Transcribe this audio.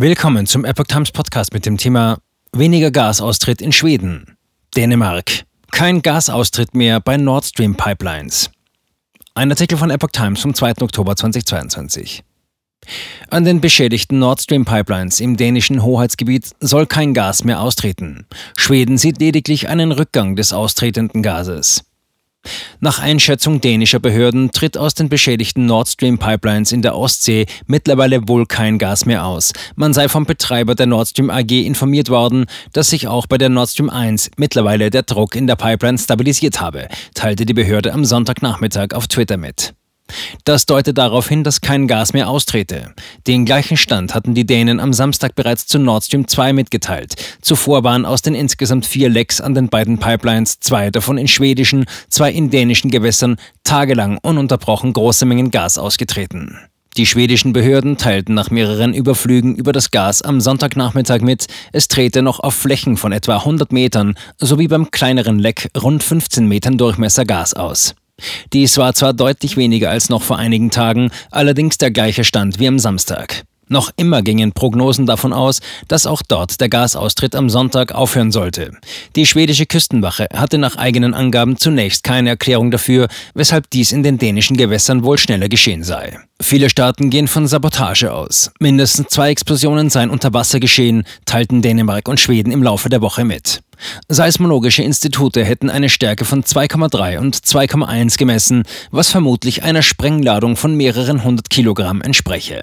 Willkommen zum Epoch Times Podcast mit dem Thema Weniger Gasaustritt in Schweden. Dänemark. Kein Gasaustritt mehr bei Nord Stream Pipelines. Ein Artikel von Epoch Times vom 2. Oktober 2022. An den beschädigten Nord Stream Pipelines im dänischen Hoheitsgebiet soll kein Gas mehr austreten. Schweden sieht lediglich einen Rückgang des austretenden Gases. Nach Einschätzung dänischer Behörden tritt aus den beschädigten Nord Stream Pipelines in der Ostsee mittlerweile wohl kein Gas mehr aus. Man sei vom Betreiber der Nord Stream AG informiert worden, dass sich auch bei der Nord Stream 1 mittlerweile der Druck in der Pipeline stabilisiert habe, teilte die Behörde am Sonntagnachmittag auf Twitter mit. Das deutet darauf hin, dass kein Gas mehr austrete. Den gleichen Stand hatten die Dänen am Samstag bereits zu Nord Stream 2 mitgeteilt. Zuvor waren aus den insgesamt vier Lecks an den beiden Pipelines, zwei davon in schwedischen, zwei in dänischen Gewässern, tagelang ununterbrochen große Mengen Gas ausgetreten. Die schwedischen Behörden teilten nach mehreren Überflügen über das Gas am Sonntagnachmittag mit, es trete noch auf Flächen von etwa 100 Metern sowie beim kleineren Leck rund 15 Metern Durchmesser Gas aus. Dies war zwar deutlich weniger als noch vor einigen Tagen, allerdings der gleiche Stand wie am Samstag. Noch immer gingen Prognosen davon aus, dass auch dort der Gasaustritt am Sonntag aufhören sollte. Die schwedische Küstenwache hatte nach eigenen Angaben zunächst keine Erklärung dafür, weshalb dies in den dänischen Gewässern wohl schneller geschehen sei. Viele Staaten gehen von Sabotage aus. Mindestens zwei Explosionen seien unter Wasser geschehen, teilten Dänemark und Schweden im Laufe der Woche mit. Seismologische Institute hätten eine Stärke von 2,3 und 2,1 gemessen, was vermutlich einer Sprengladung von mehreren hundert Kilogramm entspreche.